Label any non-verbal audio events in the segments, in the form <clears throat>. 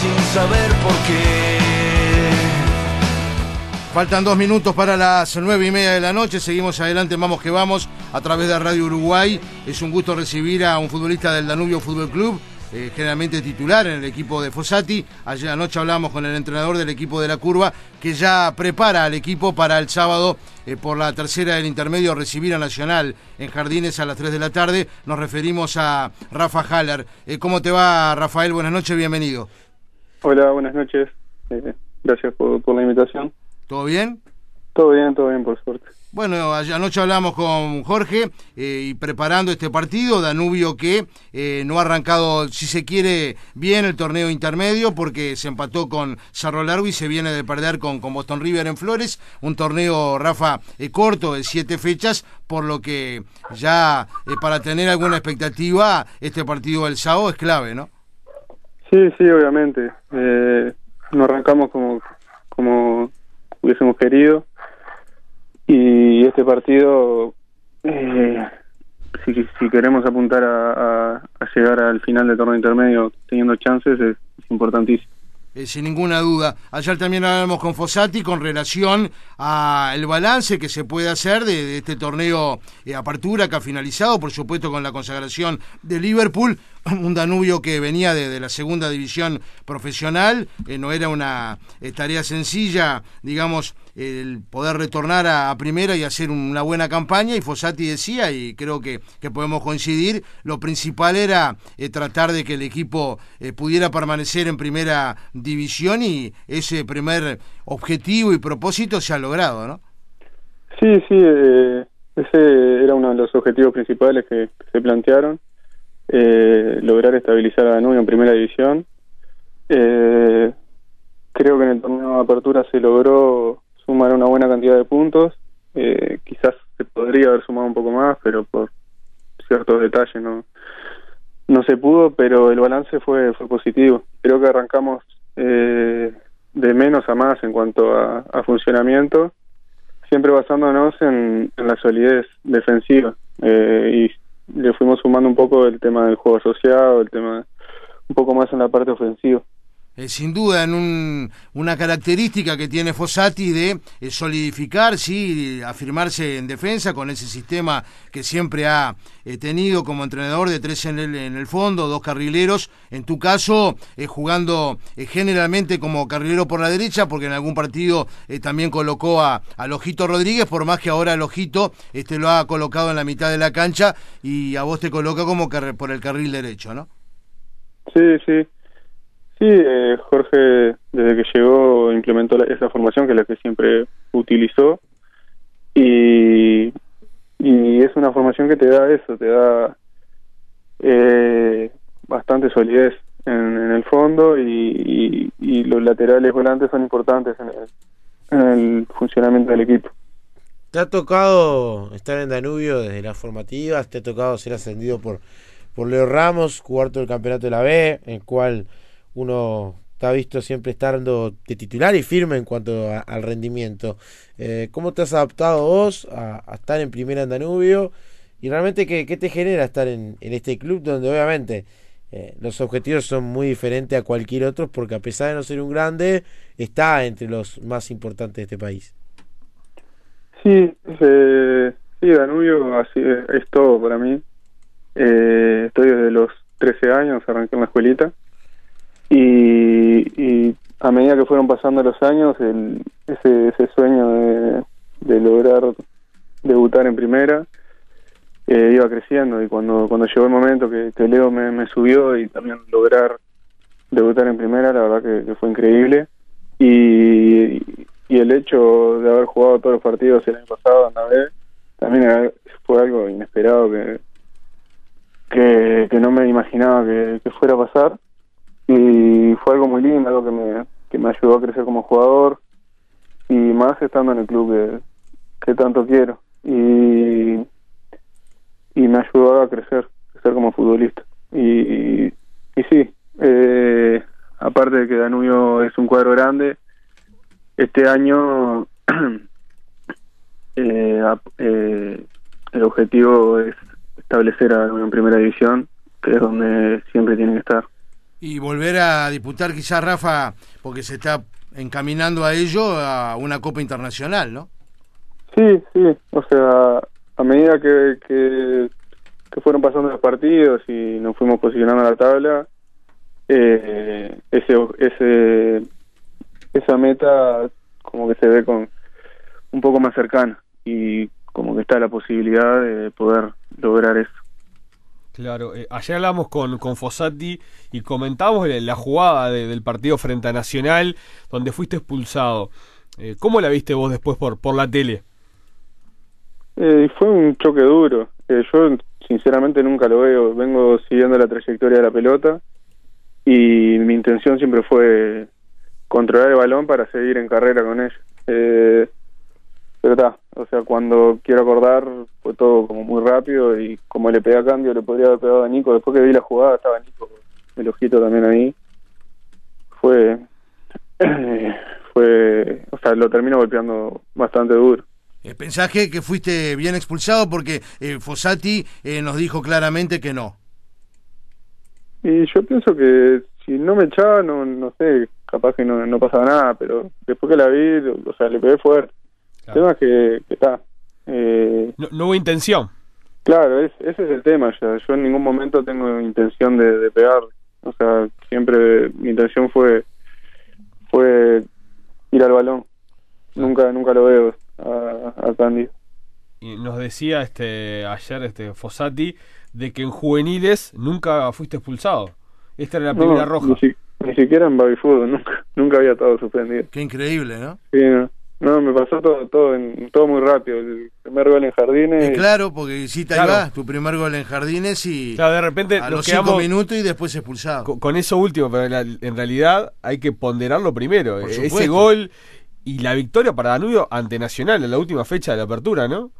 sin saber por qué. Faltan dos minutos para las nueve y media de la noche. Seguimos adelante, vamos que vamos, a través de Radio Uruguay. Es un gusto recibir a un futbolista del Danubio Fútbol Club, eh, generalmente titular en el equipo de Fossati. Ayer anoche hablamos con el entrenador del equipo de la curva, que ya prepara al equipo para el sábado eh, por la tercera del intermedio recibir a Nacional en Jardines a las 3 de la tarde. Nos referimos a Rafa Haller. Eh, ¿Cómo te va, Rafael? Buenas noches, bienvenido. Hola, buenas noches. gracias por la invitación. ¿Todo bien? Todo bien, todo bien, por suerte. Bueno, anoche hablamos con Jorge eh, y preparando este partido, Danubio que eh, no ha arrancado, si se quiere, bien el torneo intermedio porque se empató con Cerro Largo y se viene de perder con, con Boston River en Flores, un torneo, Rafa, eh, corto de siete fechas, por lo que ya para tener alguna expectativa, este partido del sábado es clave, ¿no? Sí, sí, obviamente. no arrancamos como, como hubiésemos querido. Y este partido, eh, si, si, queremos apuntar a, llegar al final del torneo intermedio teniendo chances, es importantísimo. Eh, sin ninguna duda. Ayer también hablamos con Fossati con relación al balance que se puede hacer de, este torneo de apertura que ha finalizado, por supuesto con la consagración de Liverpool, <laughs> un Danubio que venía de, la segunda división profesional, eh, no era una eh, tarea sencilla, digamos, el poder retornar a, primera y hacer una buena campaña, y Fossati decía, y creo que, que podemos coincidir, lo principal era tratar de que el equipo pudiera permanecer en primera división y ese primer objetivo y propósito se ha logrado, ¿no? Sí, sí, eh, ese era uno de los objetivos principales que, se plantearon, eh, lograr estabilizar a Danubio en primera división. Eh, creo que en el torneo de apertura se logró sumar una buena cantidad de puntos, quizás se podría haber sumado un poco más, pero por ciertos detalles no no se pudo, pero el balance fue fue positivo. Creo que arrancamos eh, de menos a más en cuanto a, funcionamiento, siempre basándonos en, la solidez defensiva eh, y le fuimos sumando un poco el tema del juego asociado, el tema un poco más en la parte ofensiva. Eh, sin duda en un, una característica que tiene Fossati de eh, solidificar, sí, afirmarse en defensa con ese sistema que siempre ha eh, tenido como entrenador de tres en el, en el fondo, dos carrileros, en tu caso jugando generalmente como carrilero por la derecha, porque en algún partido también colocó a, a Lojito Rodríguez, por más que ahora Lojito este, lo ha colocado en la mitad de la cancha y a vos te coloca como por el carril derecho, ¿no? Sí, sí. Sí, eh, Jorge desde que llegó implementó esa formación que es la que siempre utilizó y, y es una formación que te da eso, te da eh, bastante solidez en, el fondo y, y, los laterales volantes son importantes en el, en el funcionamiento del equipo. ¿Te ha tocado estar en Danubio desde las formativas? ¿Te ha tocado ser ascendido por, por Leo Ramos, jugar todo el campeonato de la B, el cual uno está visto siempre estando de titular y firme en cuanto al rendimiento. Eh, ¿Cómo te has adaptado vos a, estar en primera en Danubio? Y realmente, ¿qué, te genera estar en, este club donde obviamente eh, los objetivos son muy diferentes a cualquier otro porque a pesar de no ser un grande, está entre los más importantes de este país? Sí, eh, sí Danubio así es, todo para mí. estoy desde los 13 años, arranqué en la escuelita y, a medida que fueron pasando los años, el, ese, ese sueño de, lograr debutar en primera eh, iba creciendo y cuando cuando llegó el momento que, Leo me, subió y también lograr debutar en primera, la verdad que, fue increíble. Y, y, el hecho de haber jugado todos los partidos el año pasado en la B también fue algo inesperado que, que, no me imaginaba que, que fuera a pasar y fue algo muy lindo, algo que me, que me ayudó a crecer como jugador. Y más estando en el club que, que tanto quiero. Y, y me ayudó a crecer, crecer como futbolista. Y, y, sí, eh, aparte de que Danubio es un cuadro grande, este año <clears throat> eh, eh, el objetivo es establecer a Danubio en primera división, que es donde siempre tiene que estar. Y volver a disputar quizás, Rafa, porque se está encaminando a ello, a una Copa Internacional, ¿no? Sí, sí, o sea, a medida que, que, fueron pasando los partidos y nos fuimos posicionando en la tabla, eh, ese, ese, esa meta como que se ve con un poco más cercana y como que está la posibilidad de poder lograr eso. Claro, eh, ayer hablamos con, con Fossati y comentamos la jugada del partido frente a Nacional, donde fuiste expulsado. Eh, ¿Cómo la viste vos después por, por la tele? Eh, fue un choque duro. Eh, yo sinceramente nunca lo veo. Vengo siguiendo la trayectoria de la pelota y mi intención siempre fue controlar el balón para seguir en carrera con ella. Pero está, o sea, cuando quiero acordar fue todo como muy rápido y como le pegué a cambio le podría haber pegado a Nico. Después que vi la jugada estaba Nico, el ojito también ahí. Fue, <clears throat> fue, o sea, lo termino golpeando bastante duro. Eh, ¿Pensás que, fuiste bien expulsado? Porque eh, Fossati eh, nos dijo claramente que no. Y yo pienso que si no me echaba, no, no sé, capaz que no, no pasaba nada, pero después que la vi, o sea, le pegué fuerte. El tema es que, está. Eh, no, hubo intención. Claro, ese es el tema. Ya. Yo en ningún momento tengo intención de, de pegar. O sea, siempre mi intención fue fue ir al balón. Nunca nunca lo veo a, Candy. Y nos decía este ayer este Fossati de que en juveniles nunca fuiste expulsado. Esta era la primera roja. Ni, siquiera en baby fútbol, nunca, nunca había estado suspendido. Qué increíble, ¿no? Sí, no. Me pasó todo todo en, todo muy rápido. El primer gol en Jardines. claro, porque si te claro. tu primer gol en Jardines y claro, de repente a los cinco minutos y después expulsado. Con, eso último, pero en, realidad hay que ponderarlo primero. Ese gol y la victoria para Danubio ante Nacional en la última fecha de la apertura, ¿no?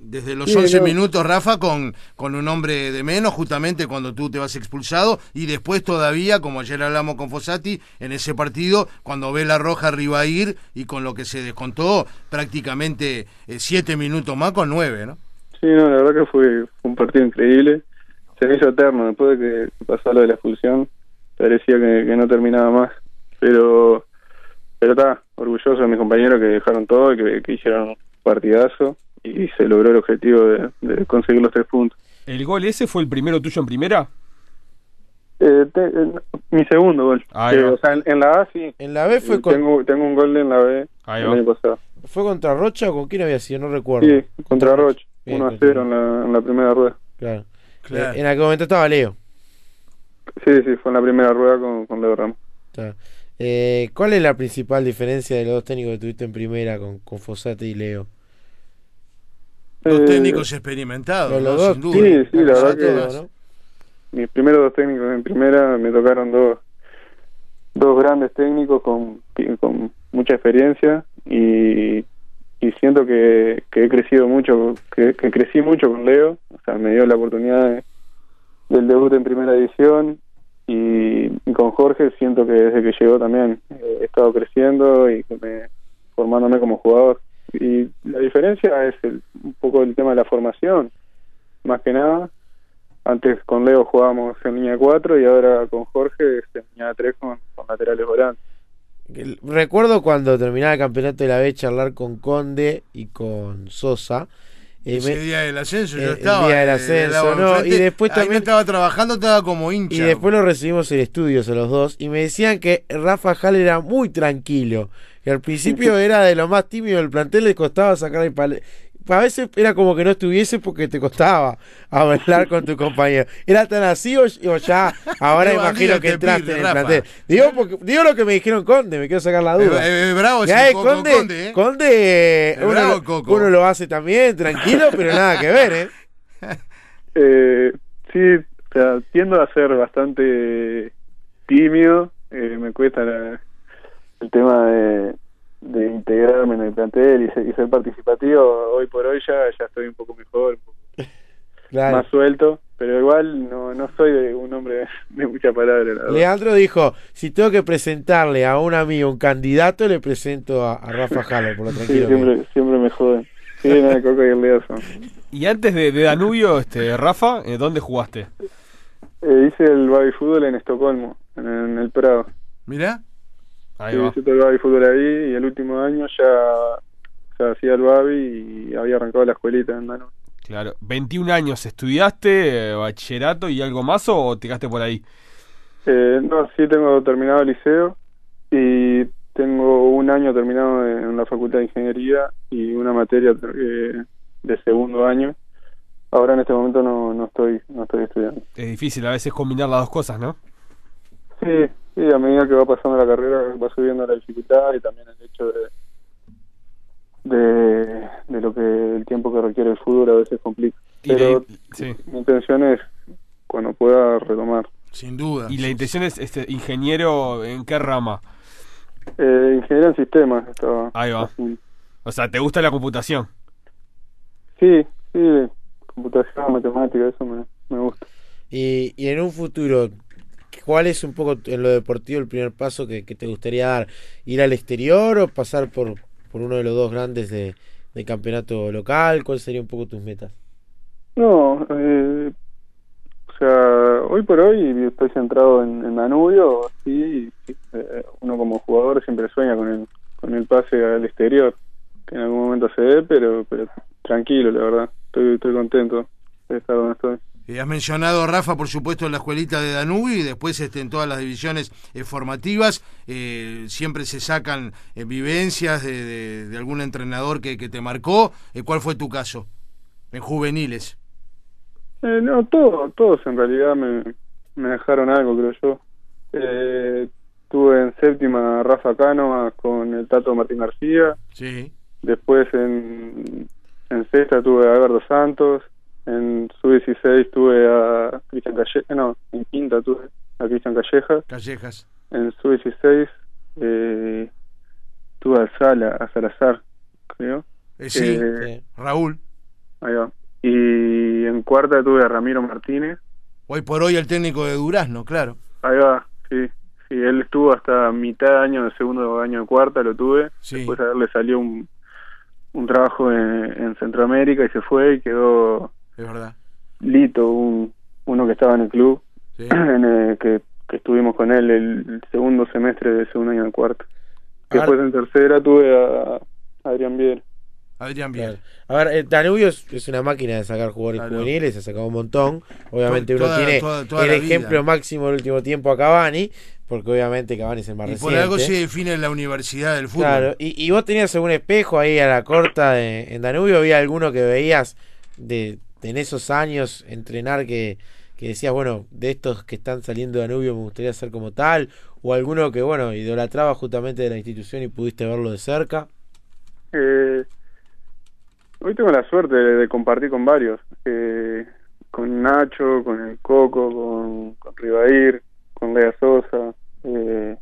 Desde los 11 minutos, Rafa, con, con un hombre de menos, justamente cuando tú te vas expulsado, y después todavía, como ayer hablamos con Fossati, en ese partido, cuando ve la roja arriba ir y con lo que se descontó, prácticamente 7 eh, minutos más con 9, ¿no? Sí, no, la verdad que fue un partido increíble. Se me hizo eterno después de que pasó lo de la expulsión. Parecía que, que no terminaba más. Pero pero está orgulloso de mis compañeros que dejaron todo y que, hicieron un partidazo y se logró el objetivo de, conseguir los tres puntos. ¿El gol ese fue el primero tuyo en primera? Eh, eh, mi segundo gol. Eh, o sea, en, la A sí. En la B fue tengo, tengo un gol en la B el año pasado. ¿Fue contra Rocha o con quién había sido? No recuerdo. Sí, contra Rocha. 1 a 0 en la, en la primera rueda. Claro. En aquel momento estaba Leo. Sí, sí, fue en la primera rueda con, con Leo Ramos. Claro. Eh, ¿Cuál es la principal diferencia de los dos técnicos que tuviste en primera con, con Fossati y Leo? Dos eh, técnicos experimentados, los dos, Sí, sí, la verdad que mis primeros dos técnicos en primera me tocaron dos, dos grandes técnicos con, con mucha experiencia y, y siento que, que, he crecido mucho, que, que, crecí mucho con Leo, o sea, me dio la oportunidad del debut en primera edición y, con Jorge siento que desde que llegó también he estado creciendo y formándome como jugador. Y la diferencia es un poco el tema de la formación, más que nada. Antes con Leo jugábamos en línea 4 y ahora con Jorge en línea 3 con, laterales volantes. Recuerdo cuando terminaba el campeonato de la B charlar con Conde y con Sosa ese día del ascenso yo estaba. El día del ascenso, ¿no? Y después también. estaba trabajando, estaba como hincha. Y después lo recibimos en estudios a los dos. Y me decían que Rafa Hall era muy tranquilo. Que al principio era de lo más tímido del plantel, le costaba sacar el pal a veces era como que no estuviese porque te costaba hablar con tu compañero. ¿Era tan así o, ya? Ahora <laughs> imagino que entraste en el plantel. Digo, porque, digo lo que me dijeron Conde, me quiero sacar la duda. Eh, eh, bravo Conde, Conde, ¿eh? Conde uno, uno, lo hace también, tranquilo, pero nada que ver, ¿eh? <laughs> eh sí, o sea, tiendo a ser bastante tímido. me cuesta el tema de de integrarme en el plantel y, ser, participativo, hoy por hoy ya, ya estoy un poco mejor, <laughs> más suelto, pero igual no, no soy un hombre <laughs> de mucha palabra. Leandro dijo, si tengo que presentarle a un amigo, un candidato, le presento a, Rafa Haller, por lo <laughs> tranquilo. siempre, siempre me joden. Sí, y Y antes de, Danubio, este Rafa, ¿dónde jugaste? Eh, hice el baby fútbol en Estocolmo, en, en el Prado. Mirá. Ahí Sí, va. hice todo el fútbol ahí y el último año ya, ya hacía el baby y había arrancado la escuelita en Danubio. Claro. 21 años, ¿estudiaste eh, bachillerato y algo más o te quedaste por ahí? Eh, no, sí tengo terminado el liceo y tengo un año terminado en la Facultad de Ingeniería y una materia eh, de segundo año. Ahora en este momento no, no estoy no estoy estudiando. Es difícil a veces combinar las dos cosas, ¿no? Sí, sí, a medida que va pasando la carrera va subiendo la dificultad y también el hecho de de, de lo que el tiempo que requiere el fútbol a veces complica. La- Pero sí. mi intención es cuando pueda retomar. Sin duda. Y la intención es este, ingeniero en qué rama? Eh, ingeniería en sistemas estaba. Ahí va. así. O sea, ¿te gusta la computación? Sí, sí, computación, matemática, eso me, me gusta. Y, y en un futuro, ¿cuál es un poco en lo deportivo el primer paso que, te gustaría dar? ¿Ir al exterior o pasar por, por uno de los dos grandes de, de campeonato local? ¿Cuáles serían un poco tus metas? No, eh, o sea, hoy por hoy estoy centrado en, en Danubio, sí, sí, eh, uno como jugador siempre sueña con el, con el pase al exterior, que en algún momento se dé, pero, pero tranquilo, la verdad, estoy contento de estar donde estoy. Eh, has mencionado, Rafa, por supuesto, en la escuelita de Danubio y después este, en todas las divisiones eh, formativas. eh, siempre se sacan eh, vivencias de, de- de algún entrenador que, que te marcó. Eh, ¿Cuál fue tu caso? En juveniles. No, todo, todos en realidad me, me dejaron algo, creo yo. Eh, tuve en séptima Rafa Cano con el Tato Martín García, Sí. después en, en sexta tuve a Alberto Santos, en sub-16 tuve a Cristian Calleja, no, en quinta tuve a Cristian Calleja, Callejas. en sub-16 eh, tuve a Sala, a Salazar, creo. Eh, sí, Eh, Sí. Raúl. Ahí va. Y en cuarta tuve a Ramiro Martínez, Hoy por hoy el técnico de Durazno, claro. Ahí va, sí. Sí, él estuvo hasta mitad de año de segundo año de cuarta, lo tuve. Sí. Después a él le salió un, un trabajo en, en Centroamérica y se fue y quedó Es verdad. Lito, un, uno que estaba en el club, Sí. <clears throat> en el que, que estuvimos con él el segundo semestre de segundo año de cuarta. Ahora- Después en tercera tuve a Adrián Biel. Adrián Claro. Biel. A ver, el Danubio es, es una máquina de sacar jugadores Claro. juveniles, ha sacado un montón. Obviamente uno tiene toda- toda el ejemplo vida. máximo del último tiempo a Cavani, porque obviamente Cavani es el más Y por reciente. algo se define la universidad del fútbol. Claro, y, y vos tenías algún espejo ahí a la corta de- en Danubio, había alguno que veías de en esos años entrenar que, que decías, bueno, de estos que están saliendo de Danubio me gustaría ser como tal, o alguno que, bueno, idolatraba justamente de la institución y pudiste verlo de cerca. Eh, hoy tengo la suerte de, compartir con varios, eh, con Nacho, con el Coco, con, con con Lea Sosa, eh,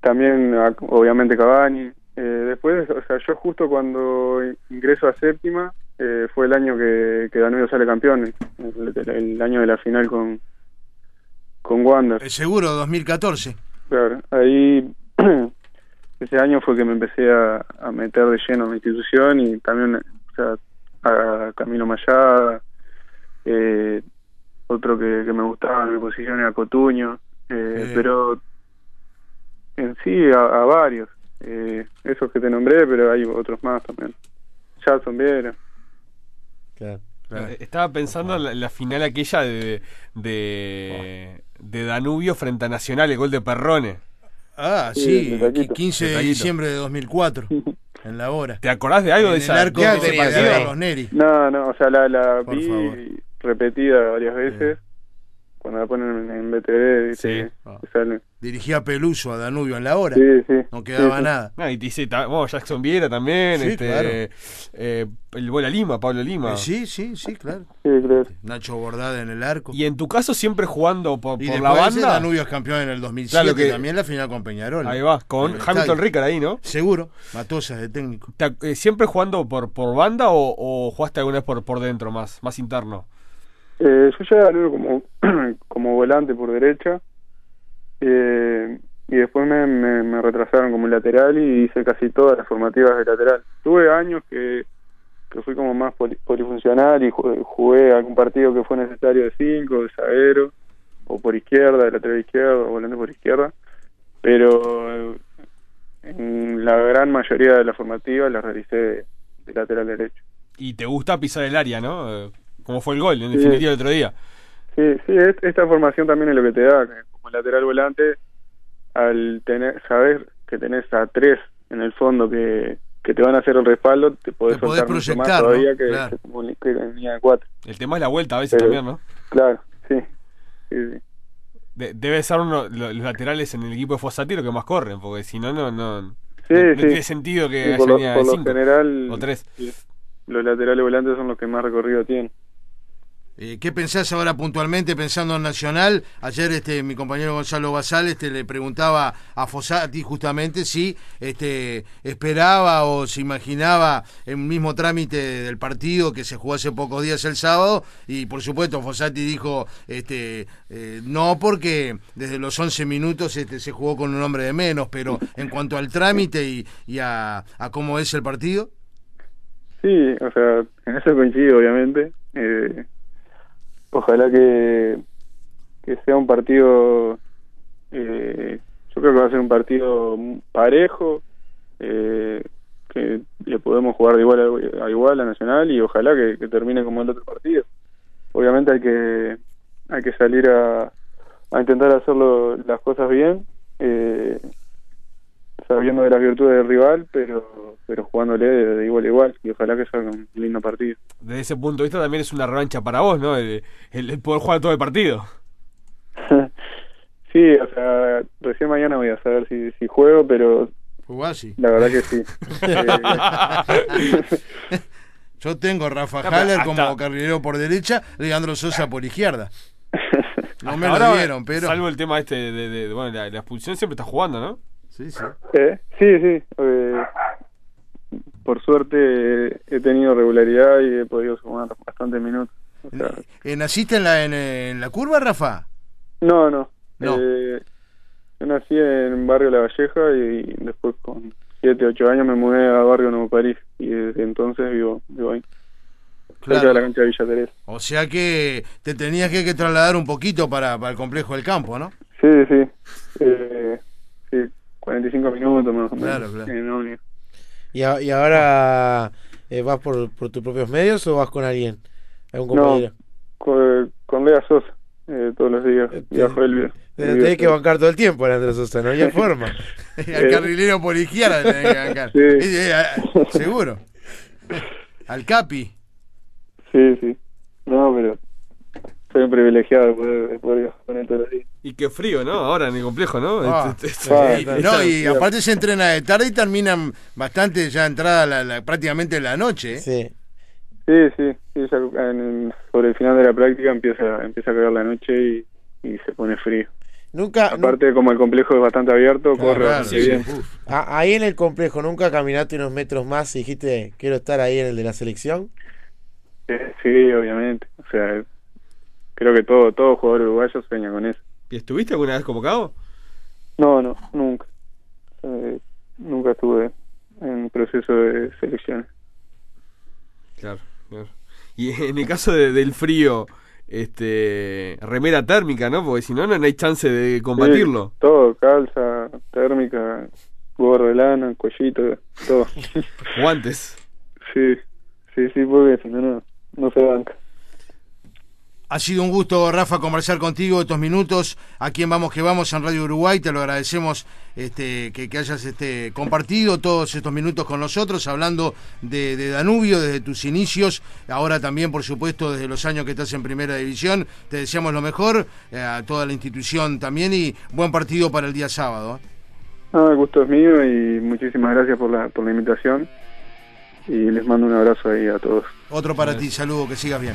también obviamente Cavani. Eh, después, o sea, yo justo cuando ingreso a séptima eh, fue el año que, que Danubio sale campeón, el, el- el año de la final con con Wander. Eh, seguro, 2014. Claro, ahí <clears throat> ese año fue que me empecé a, a meter de lleno en la institución y también, o sea, a Camilo Mayada, eh, otro que, que me gustaba en mi posición era Cotuño, eh, pero en sí a, a varios, eh, esos que te nombré, pero hay otros más también. Jason Viera. Claro. Claro. Eh, Estaba pensando en la, la final aquella de, de, de Danubio frente a Nacional, el gol de Perrone. Ah, Sí, sí, de Taquito. 15 de diciembre de 2004, en la hora. ¿Te acordás de algo en de el esa arco de ¿Qué ese de? Rosneri. No, no, o sea, la, la vi favor. repetida varias veces. Cuando la ponen en BTV. Sí. Ah. Dirigía Peluso a Danubio en la hora. Sí, sí. No quedaba Sí, sí. nada. No, y te dice, Jackson Viera también, Sí, este, claro. eh, el Bola Lima, Pablo Lima. Eh, sí, sí, sí, claro. Sí, creo. Nacho Bordada en el arco. Y en tu caso siempre jugando por, Y por la banda. Danubio es campeón en el 2007, Claro que- también la final con Peñarol. Ahí va, con Hamilton. Ricard ahí, ¿no? Seguro, Matosas de técnico. Eh, ¿Siempre jugando por, por banda o, o jugaste alguna vez por, por dentro, más, más interno? Eh, yo ya luego como, <clears throat> como volante por derecha. Eh, y después me, me, retrasaron como lateral y hice casi todas las formativas de lateral. Tuve años que, que fui como más poli- polifuncional y jugué, algún partido que fue necesario de cinco, de zaguero, o por izquierda, de lateral izquierdo, o volante por izquierda, pero eh, en la gran mayoría de las formativas las realicé de, de lateral derecho. Y te gusta pisar el área, ¿no? Como fue el gol, en Sí. definitiva, el otro día. Sí, sí, es- esta formación también es lo que te da, que como lateral volante, al tener, saber que tenés a tres en el fondo que, que te van a hacer el respaldo, te podés Te podés soltar mucho más proyectar, ¿no? todavía que, Claro. que en línea de cuatro. El tema es la vuelta a veces Pero- también, ¿no? Claro, sí. sí, sí. De- debe ser uno lo- los laterales en el equipo de Fossati los que más corren, porque si no, no, no, no, Sí, no sí. tiene sentido que Sí, haya por lo, por de lo cinco general, o tres. sí, los laterales volantes son los que más recorrido tienen. Eh, ¿Qué pensás ahora puntualmente pensando en Nacional? Ayer este mi compañero Gonzalo Basal este, le preguntaba a Fossati justamente si este, esperaba o se imaginaba el mismo trámite del partido que se jugó hace pocos días el sábado y por supuesto Fossati dijo este, eh, no porque desde los 11 minutos este, se jugó con un hombre de menos, pero en cuanto al trámite y, y a, a cómo es el partido, Sí, o sea, en eso coincido, obviamente. Eh, ojalá que, que sea un partido, eh, yo creo que va a ser un partido parejo, eh, que le podemos jugar de igual a, a igual a Nacional y ojalá que, que termine como el otro partido. Obviamente hay que hay que salir a, a intentar hacerlo las cosas bien, eh, sabiendo de las virtudes del rival, pero pero jugándole de, de igual a igual y ojalá que salga un lindo partido. Desde ese punto de vista también es una revancha para vos, ¿no? El, el- el poder jugar todo el partido. <laughs> sí, o sea, recién mañana voy a saber si, si juego, pero jugó así. la verdad que sí. <laughs> Yo tengo a Rafa No, Haller hasta- como carrilero por derecha, Leandro Sosa por izquierda. <laughs> No me lo dieron, pero. Salvo el tema este de, de- de- bueno, la, la expulsión siempre está jugando, ¿no? Sí, sí. eh, sí, sí. eh, por suerte he tenido regularidad y he podido sumar bastantes minutos. O sea, Eh, ¿Naciste en la, en, en la curva, Rafa? no, no. No. Eh, yo nací en Barrio La Valleja y después con 7, 8 años me mudé a Barrio Nuevo París y desde entonces vivo, vivo ahí. De la cancha de Villa Teresa. O sea que te tenías que, que trasladar un poquito para, para el complejo del campo, ¿no? Sí, sí. Eh, sí, 45 minutos más o menos. Claro, claro. en ómnibus. ¿Y, a- y ahora eh, vas por, por tus propios medios o vas con alguien? ¿Algún No, compañero? con, con Lea Sosa, eh, todos los días. Este, Viajo el, el Te tenés que bancar todo el tiempo, Leandro Sosa, no hay <laughs> forma. Al carrilero por izquierda te tenés que bancar. Sí. Eh, eh, Seguro. Al Capi. Sí, sí. No, pero soy un privilegiado de poder, de poder viajar con él todos los días. Y qué frío, ¿no? Ahora en el complejo, ¿no? Ah. Este- este- Ah, Y- está- no, y aparte se entrena de tarde y terminan bastante ya entrada la, la- prácticamente la noche. ¿eh? Sí. Sí, sí, sí, ya en- sobre el final de la práctica empieza, empieza a caer la noche y, y se pone frío. Nunca, nu- Aparte, como el complejo es bastante abierto, corre Claro, bastante sí, bien. sí. Ahí en el complejo, ¿nunca caminaste unos metros más y dijiste, quiero estar ahí en el de la selección? Eh, Sí, obviamente. O sea, creo que todo todo jugador uruguayo sueña con eso. ¿Y estuviste alguna vez convocado? No, no, nunca. Eh, nunca estuve en proceso de selecciones. Claro, claro. Y en el caso de- del frío, este remera térmica, ¿no? Porque si no, no hay chance de combatirlo. Sí, todo, calza, térmica, gorro de lana, cuellito, todo. <laughs> Guantes. sí, sí, sí, porque si no, no se banca. Ha sido un gusto, Rafa, conversar contigo estos minutos aquí en Vamos que Vamos en Radio Uruguay. Te lo agradecemos este, que, que hayas este, compartido todos estos minutos con nosotros, hablando de, de Danubio desde tus inicios, ahora también, por supuesto, desde los años que estás en Primera División. Te deseamos lo mejor, eh, a toda la institución también y buen partido para el día sábado. ¿eh? Ah, el gusto es mío y muchísimas gracias por la, por la invitación. Y les mando un abrazo ahí a todos. Otro para ti, saludo, que sigas bien.